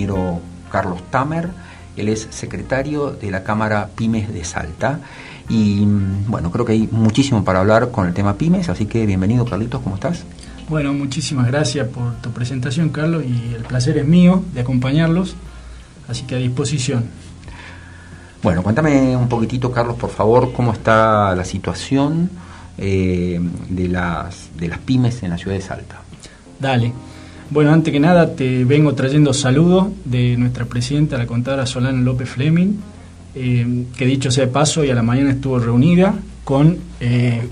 ingeniero Carlos Tamer. Él es secretario de la Cámara Pymes de Salta. Y bueno, creo que hay muchísimo para hablar con el tema pymes, así que bienvenido Carlitos, ¿cómo estás? Bueno, muchísimas gracias por tu presentación, Carlos, y el placer es mío de acompañarlos, así que a disposición. Bueno, cuéntame un poquitito, Carlos, por favor, cómo está la situación eh, de, las, de las pymes en la ciudad de Salta. Dale. Bueno, antes que nada te vengo trayendo saludos de nuestra presidenta, la contadora Solana López Fleming, eh, que dicho sea de paso, y a la mañana estuvo reunida con, eh,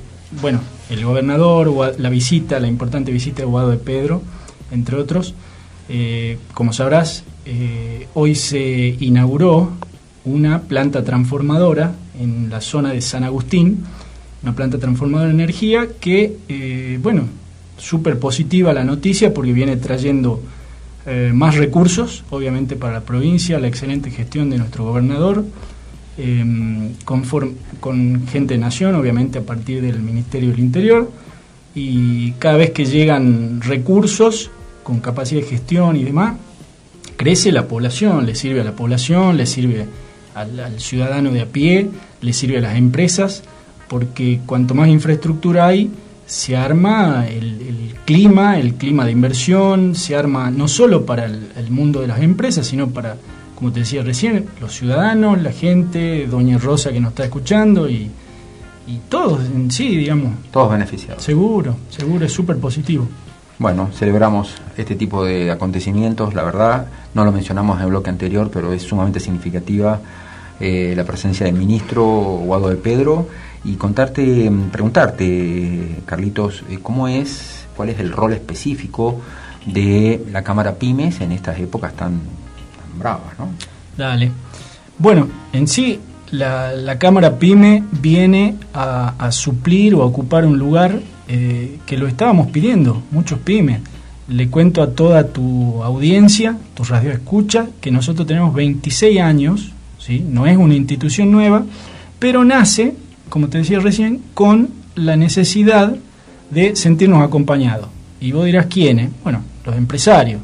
bueno, el gobernador, la visita, la importante visita de Guado de Pedro, entre otros. Eh, como sabrás, hoy se inauguró una planta transformadora en la zona de San Agustín, una planta transformadora de energía que, bueno, súper positiva la noticia porque viene trayendo eh, más recursos, obviamente, para la provincia, la excelente gestión de nuestro gobernador, em, con, gente de nación, obviamente, a partir del Ministerio del Interior, y cada vez que llegan recursos con capacidad de gestión y demás, crece la población, le sirve a la población, le sirve al, al ciudadano de a pie, le sirve a las empresas, porque cuanto más infraestructura hay, se arma el, clima, el clima de inversión, se arma no solo para el, mundo de las empresas, sino para, como te decía recién, los ciudadanos, la gente, Doña Rosa que nos está escuchando y, y todos en sí, digamos. Todos beneficiados. Seguro, seguro, es súper positivo. Bueno, celebramos este tipo de acontecimientos, la verdad, no lo mencionamos en el bloque anterior, pero es sumamente significativa eh, la presencia del ministro Guado de Pedro y contarte, preguntarte, Carlitos, eh, cómo es, cuál es el rol específico de la Cámara Pymes en estas épocas tan, bravas, ¿no? Dale. Bueno, en sí, la, Cámara Pyme viene a, suplir o a ocupar un lugar eh, que lo estábamos pidiendo, muchos pymes. Le cuento a toda tu audiencia, tu radio escucha, que nosotros tenemos 26 años, ¿sí? no es una institución nueva, pero nace como te decía recién, con la necesidad de sentirnos acompañados. Y vos dirás quiénes, bueno, los empresarios.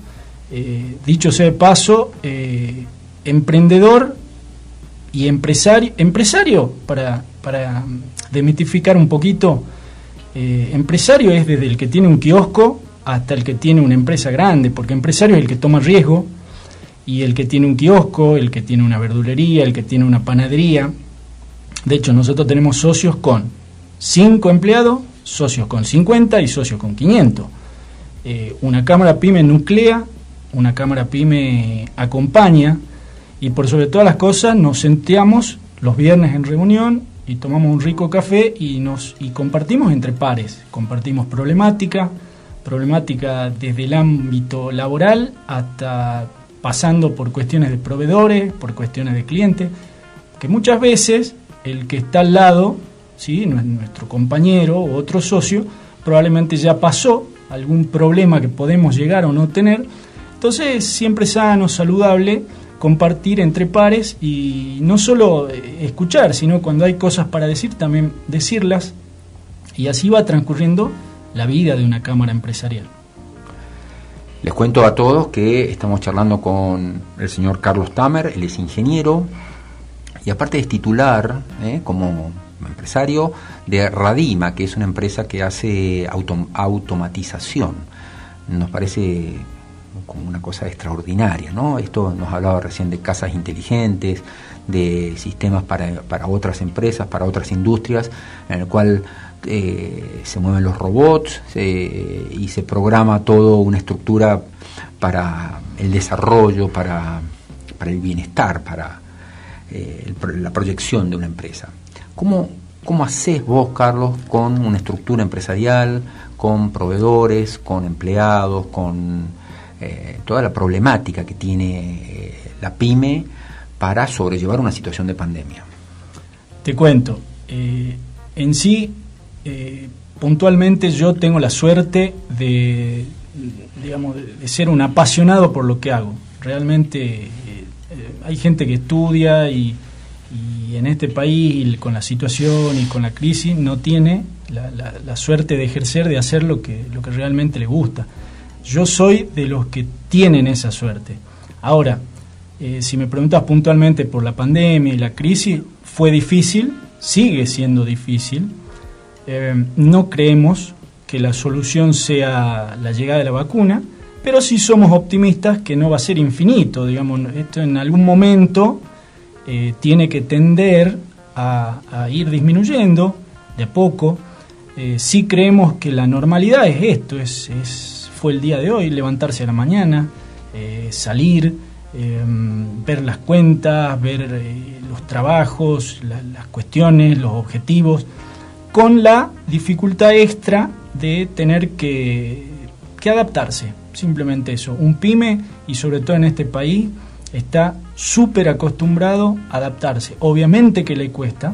Eh, dicho sea de paso, eh, emprendedor y empresario, empresario para, para demitificar un poquito, eh, empresario es desde el que tiene un kiosco hasta el que tiene una empresa grande, porque empresario es el que toma riesgo y el que tiene un kiosco, el que tiene una verdulería, el que tiene una panadería, de hecho, nosotros tenemos socios con 5 empleados, socios con 50 y socios con 500. Eh, una cámara pyme nuclea, una cámara pyme acompaña y por sobre todas las cosas nos senteamos los viernes en reunión y tomamos un rico café y nos y compartimos entre pares, compartimos problemática, problemática desde el ámbito laboral hasta pasando por cuestiones de proveedores, por cuestiones de clientes, que muchas veces el que está al lado, ¿sí? nuestro compañero o otro socio, probablemente ya pasó algún problema que podemos llegar o no tener. Entonces, siempre sano, saludable compartir entre pares y no solo eh, escuchar, sino cuando hay cosas para decir, también decirlas. Y así va transcurriendo la vida de una cámara empresarial. Les cuento a todos que estamos charlando con el señor Carlos Tamer, él es ingeniero, y aparte es titular ¿eh? como empresario de Radima, que es una empresa que hace automatización. Nos parece como una cosa extraordinaria, ¿no? Esto nos hablaba recién de casas inteligentes, de sistemas para, para otras empresas, para otras industrias, en el cual eh, se mueven los robots y se programa todo una estructura para el desarrollo, para, para el bienestar, para eh, la proyección de una empresa. ¿Cómo, ¿Cómo haces vos, Carlos, con una estructura empresarial, con proveedores, con empleados, con eh, toda la problemática que tiene eh, la pyme para sobrellevar una situación de pandemia? Te cuento, en sí, puntualmente yo tengo la suerte de, digamos, de ser un apasionado por lo que hago. Realmente hay gente que estudia y, en este país, con la situación y con la crisis, no tiene la, suerte de ejercer, de hacer lo que, lo que realmente le gusta. Yo soy de los que tienen esa suerte. Ahora, eh, si me preguntas puntualmente por la pandemia y la crisis, fue difícil, sigue siendo difícil. Eh, no creemos que la solución sea la llegada de la vacuna, pero sí somos optimistas que no va a ser infinito, digamos, esto en algún momento eh, tiene que tender a, ir disminuyendo de a poco. Eh, sí creemos que la normalidad es esto, es, fue el día de hoy, levantarse a la mañana, eh, salir, ver las cuentas, ver los trabajos, las cuestiones, los objetivos, con la dificultad extra de tener que, que adaptarse, simplemente eso. Un pyme, y sobre todo en este país, está súper acostumbrado a adaptarse. Obviamente que le cuesta,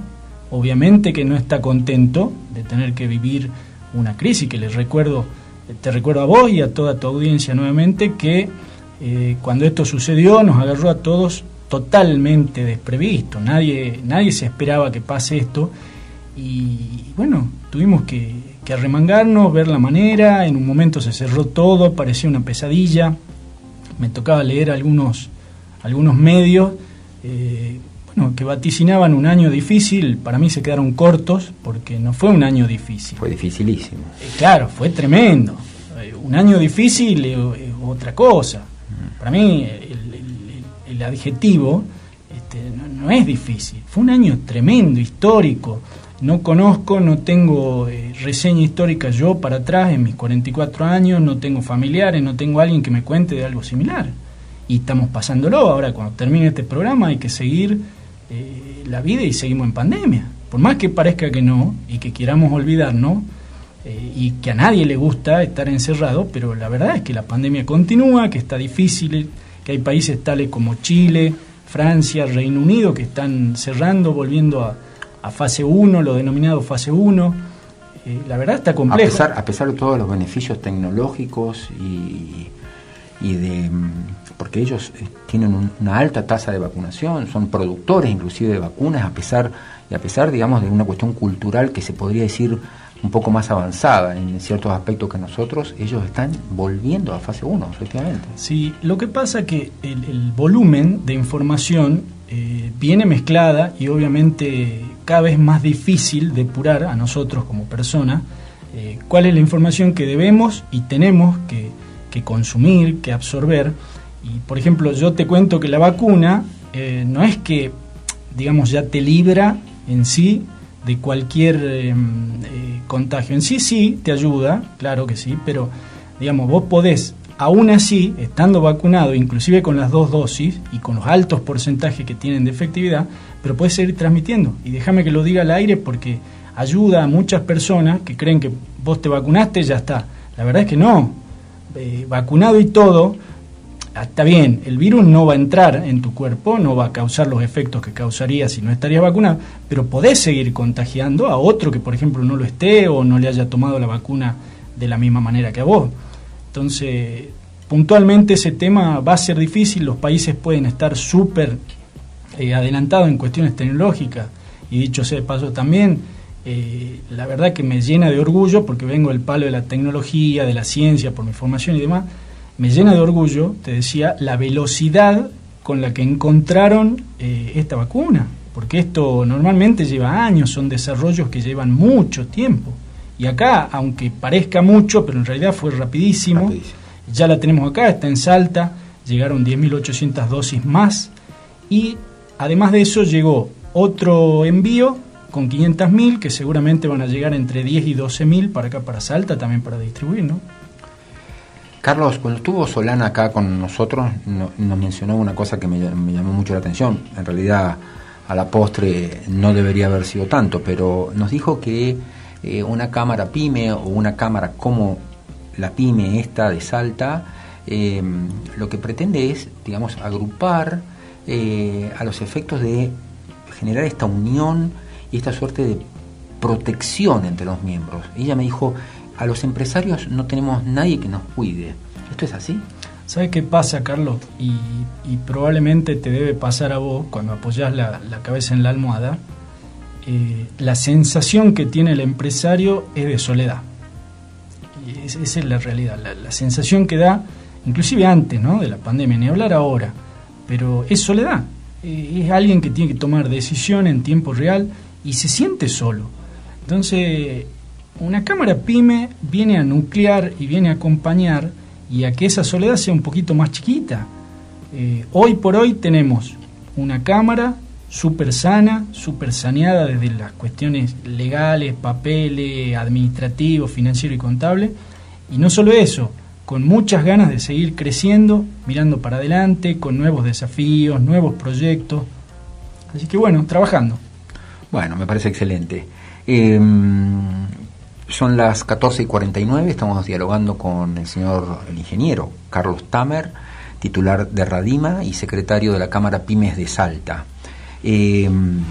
obviamente que no está contento de tener que vivir una crisis, que les recuerdo, te recuerdo a vos y a toda tu audiencia nuevamente que eh, cuando esto sucedió nos agarró a todos totalmente desprevisto, nadie, nadie se esperaba que pase esto. Y bueno, tuvimos que, que arremangarnos, ver la manera, en un momento se cerró todo, parecía una pesadilla, me tocaba leer algunos algunos medios eh, bueno, que vaticinaban un año difícil, para mí se quedaron cortos porque no fue un año difícil. Fue dificilísimo. Eh, claro, fue tremendo. Eh, un año difícil es otra cosa. Para mí el, adjetivo este, no, es difícil. Fue un año tremendo, histórico. No conozco, no tengo reseña histórica yo para atrás en mis 44 años, no tengo familiares, no tengo alguien que me cuente de algo similar y estamos pasándolo. Ahora, cuando termine este programa, hay que seguir eh, la vida y seguimos en pandemia. Por más que parezca que no y que queramos olvidarnos eh, y que a nadie le gusta estar encerrado, pero la verdad es que la pandemia continúa, que está difícil, que hay países tales como Chile, Francia, Reino Unido que están cerrando, volviendo a, a fase 1, lo denominado fase 1. Eh, la verdad está complejo. A pesar, a pesar de todos los beneficios tecnológicos y, y de mm, porque ellos eh, tienen una alta tasa de vacunación, son productores inclusive de vacunas, a pesar, y a pesar, digamos, de una cuestión cultural que se podría decir un poco más avanzada en ciertos aspectos que nosotros, ellos están volviendo a fase 1, efectivamente. Sí, lo que pasa que el, volumen de información eh, viene mezclada y obviamente cada vez más difícil depurar a nosotros como personas eh, cuál es la información que debemos y tenemos que, que consumir, que absorber y por ejemplo, yo te cuento que la vacuna eh, no es que, digamos, ya te libra en sí de cualquier eh, eh, contagio. En sí sí te ayuda, claro que sí, pero digamos, vos podés, aún así, estando vacunado, inclusive con las dos dosis y con los altos porcentajes que tienen de efectividad, pero puedes seguir transmitiendo. Y déjame que lo diga al aire porque ayuda a muchas personas que creen que vos te vacunaste y ya está. La verdad es que no. Vacunado y todo, Ah, está bien, el virus no va a entrar en tu cuerpo, no va a causar los efectos que causaría si no estarías vacunado, pero podés seguir contagiando a otro que, por ejemplo, no lo esté o no le haya tomado la vacuna de la misma manera que a vos. Entonces, puntualmente ese tema va a ser difícil, los países pueden estar súper eh, adelantados en cuestiones tecnológicas, y dicho sea de paso también, eh, la verdad que me llena de orgullo porque vengo del palo de la tecnología, de la ciencia, por mi formación y demás, me llena de orgullo, te decía, la velocidad con la que encontraron eh, esta vacuna, porque esto normalmente lleva años, son desarrollos que llevan mucho tiempo. Y acá, aunque parezca mucho, pero en realidad fue rapidísimo, ya la tenemos acá, está en Salta, llegaron 10.800 dosis más. Y además de eso llegó otro envío con 500.000 que seguramente van a llegar entre 10 y 12.000 para acá, para Salta, también para distribuir, ¿no? Carlos, cuando estuvo Solana acá con nosotros, nos mencionó una cosa que me, llamó mucho la atención. En realidad, a la postre no debería haber sido tanto, pero nos dijo que eh, una cámara pyme o una cámara como la pyme esta de Salta, eh, lo que pretende es, digamos, agrupar eh, a los efectos de generar esta unión y esta suerte de protección entre los miembros. Ella me dijo, a los empresarios no tenemos nadie que nos cuide. ¿Esto es así? ¿Sabes qué pasa, Carlos? Y, probablemente te debe pasar a vos cuando apoyas la, cabeza en la almohada. Eh, la sensación que tiene el empresario es de soledad. esa es la realidad. La, sensación que da, inclusive antes ¿no? de la pandemia, ni hablar ahora, pero es soledad. Eh, es alguien que tiene que tomar decisión en tiempo real y se siente solo. Entonces, una cámara pyme viene a nuclear y viene a acompañar y a que esa soledad sea un poquito más chiquita. Eh, hoy por hoy tenemos una cámara súper sana, súper saneada desde las cuestiones legales, papeles, administrativos, financieros y contables. Y no solo eso, con muchas ganas de seguir creciendo, mirando para adelante, con nuevos desafíos, nuevos proyectos. Así que bueno, trabajando. Bueno, me parece excelente. Em, son las 14 y 49, estamos dialogando con el señor, el ingeniero Carlos Tamer, titular de Radima y secretario de la Cámara Pymes de Salta. Eh,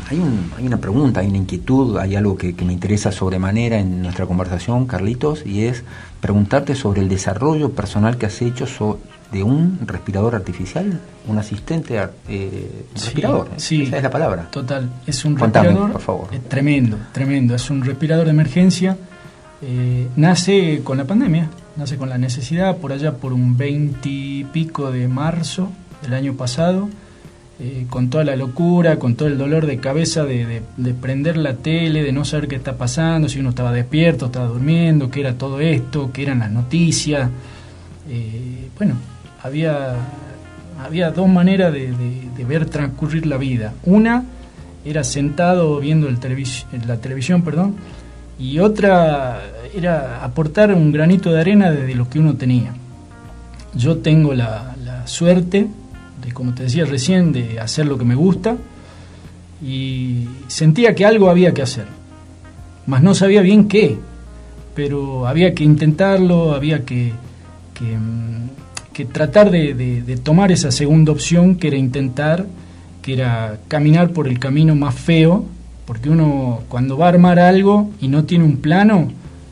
hay, hay, una pregunta, hay una inquietud, hay algo que, me interesa sobremanera en nuestra conversación, Carlitos, y es preguntarte sobre el desarrollo personal que has hecho de un respirador artificial, un asistente eh, respirador. ¿eh? Sí, Esa es la palabra. Total, es un respirador por favor. tremendo, tremendo. Es un respirador de emergencia. nace con la pandemia, nace con la necesidad por allá por un 20 y pico de marzo del año pasado eh, con toda la locura, con todo el dolor de cabeza de, prender la tele, de no saber qué está pasando, si uno estaba despierto, estaba durmiendo, qué era todo esto, qué eran las noticias. Eh, bueno, había, había dos maneras de, ver transcurrir la vida. Una era sentado viendo el la televisión, perdón, y otra era aportar un granito de arena desde lo que uno tenía. Yo tengo la suerte como te decía recién, de hacer lo que me gusta. Y sentía que algo había que hacer, mas no sabía bien qué, pero había que intentarlo, había que, que, mm, tratar de, tomar esa segunda opción que era intentar, que era caminar por el camino más feo, porque uno cuando va a armar algo y no tiene un plano,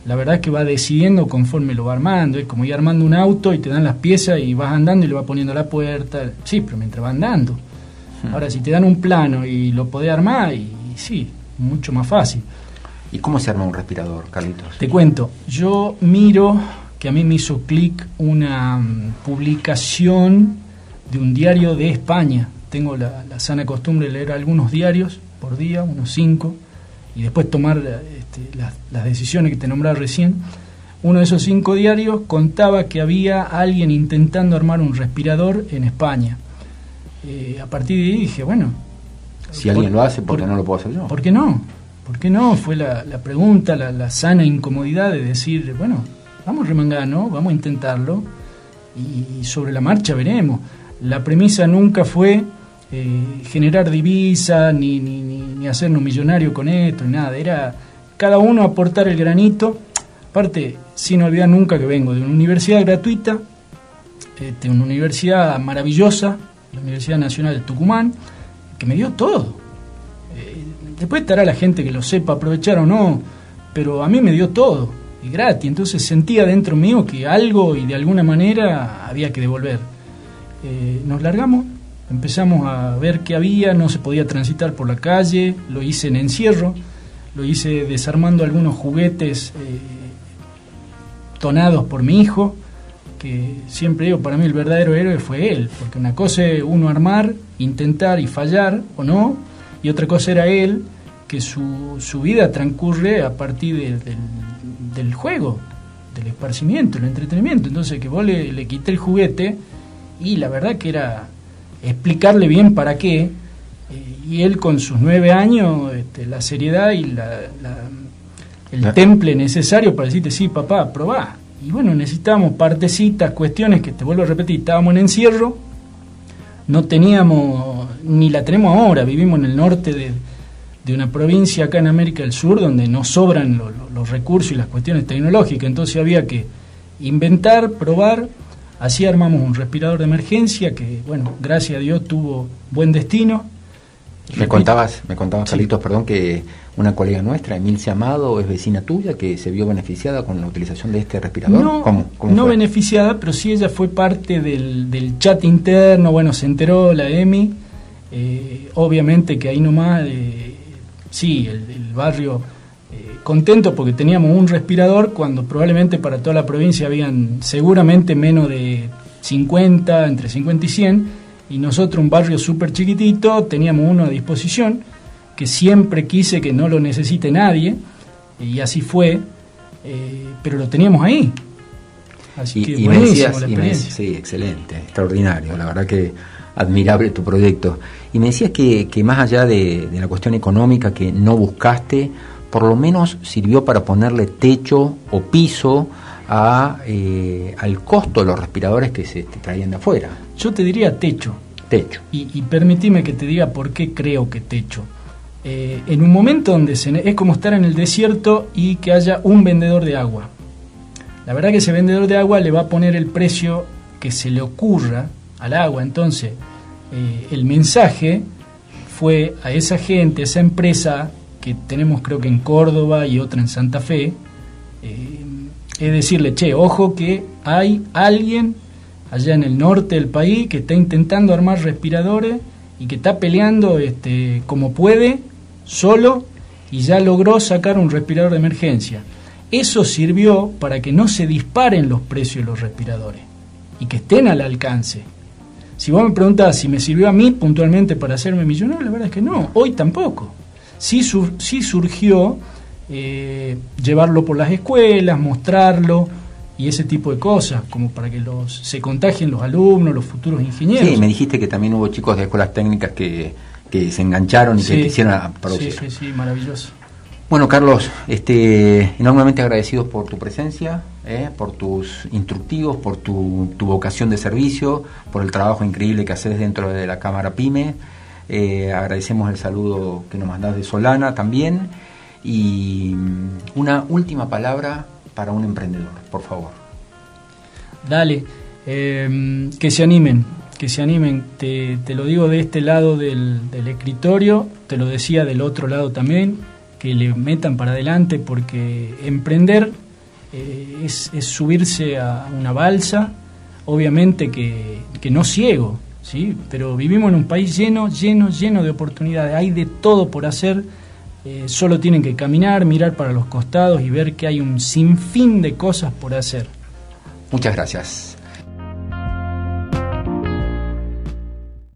la verdad es que va decidiendo conforme lo va armando. Es como ir armando un auto y te dan las piezas y vas andando y le vas poniendo la puerta. Sí, pero mientras va andando. Hmm. Ahora, si te dan un plano y lo podés armar, y, sí, mucho más fácil. ¿Y cómo se arma un respirador, Carlitos? Te cuento, yo miro que a mí me hizo clic una mm, publicación de un diario de España. Tengo la, la sana costumbre de leer algunos diarios por día, unos cinco, y después tomar este, las, decisiones que te nombraba recién, uno de esos cinco diarios contaba que había alguien intentando armar un respirador en España. Eh, a partir de ahí dije, bueno... Si alguien lo hace, ¿por, qué no lo puedo hacer yo? ¿Por qué no? ¿Por qué no? Fue la, pregunta, la, sana incomodidad de decir, bueno, vamos remangano, vamos a intentarlo y sobre la marcha veremos. La premisa nunca fue eh, generar divisa, ni, ni, ni, hacernos millonarios con esto, ni nada. Era cada uno aportar el granito. Aparte, sin olvidar nunca que vengo de una universidad gratuita, este, una universidad maravillosa, la Universidad Nacional de Tucumán, que me dio todo. Eh, después estará la gente que lo sepa aprovechar o no, pero a mí me dio todo, y gratis. Entonces sentía dentro mío que algo y de alguna manera había que devolver. Eh, nos largamos, empezamos a ver qué había, no se podía transitar por la calle, lo hice en encierro lo hice desarmando algunos juguetes eh, tonados por mi hijo, que siempre digo, para mí el verdadero héroe fue él, porque una cosa es uno armar, intentar y fallar o no, y otra cosa era él, que su, su vida transcurre a partir del, juego, del esparcimiento, el entretenimiento. Entonces que vos le, le quité el juguete y la verdad que era explicarle bien para qué, y él con sus nueve años, este, la seriedad y la, el temple necesario para decirte, sí, papá, probá. Y bueno, necesitábamos partecitas, cuestiones que te vuelvo a repetir, estábamos en encierro, no teníamos, ni la tenemos ahora, vivimos en el norte de, de una provincia acá en América del Sur donde no sobran los recursos y las cuestiones tecnológicas, entonces había que inventar, probar, así armamos un respirador de emergencia que, bueno, gracias a Dios tuvo buen destino, me contabas, me contabas, Carlitos, perdón, que una colega nuestra, Emilcia Amado, es vecina tuya, que se vio beneficiada con la utilización de este respirador. No, no beneficiada, pero sí ella fue parte del, chat interno, bueno, se enteró la EMI, eh, obviamente que ahí nomás, eh, sí, el, barrio eh, contento porque teníamos un respirador cuando probablemente para toda la provincia habían seguramente menos de 50, entre 50 y 100 y nosotros, un barrio súper chiquitito, teníamos uno a disposición, que siempre quise que no lo necesite nadie, y así fue, eh, pero lo teníamos ahí. Así que y me decías, sí, excelente, extraordinario, la verdad que admirable tu proyecto. Y me decías que, que más allá de, la cuestión económica que no buscaste, por lo menos sirvió para ponerle techo o piso a, eh, al costo de los respiradores que se traían de afuera. Yo te diría techo. Techo. Y, y permitime que te diga por qué creo que techo. Eh, en un momento donde es como estar en el desierto y que haya un vendedor de agua. La verdad que ese vendedor de agua le va a poner el precio que se le ocurra al agua. Entonces, eh, el mensaje fue a esa gente, a esa empresa que tenemos creo que en Córdoba y otra en Santa Fe, eh, es decirle, che, ojo que hay alguien allá en el norte del país que está intentando armar respiradores y que está peleando este, como puede, solo, y ya logró sacar un respirador de emergencia. Eso sirvió para que no se disparen los precios de los respiradores y que estén al alcance. Si vos me preguntás si me sirvió a mí puntualmente para hacerme millonario, la verdad es que no, hoy tampoco. Sí, sí surgió eh, llevarlo por las escuelas, mostrarlo, y ese tipo de cosas, como para que los se contagien los alumnos, los futuros ingenieros. Sí, me dijiste que también hubo chicos de escuelas técnicas que, que se engancharon y que quisieron producir. Sí, sí, sí, maravilloso. Bueno, Carlos, este, enormemente agradecidos por tu presencia, eh, por tus instructivos, por tu, tu, vocación de servicio, por el trabajo increíble que haces dentro de la Cámara PYME. Eh, agradecemos el saludo que nos mandás de Solana también. Y mm, una última palabra para un emprendedor, por favor? Dale, em, que se animen, que se animen. Te, lo digo de este lado del, escritorio, te lo decía del otro lado también, que le metan para adelante porque emprender eh, es, subirse a una balsa, obviamente que, que no ciego, ¿sí? pero vivimos en un país lleno, lleno, lleno de oportunidades, hay de todo por hacer eh, solo tienen que caminar, mirar para los costados y ver que hay un sinfín de cosas por hacer. Muchas gracias.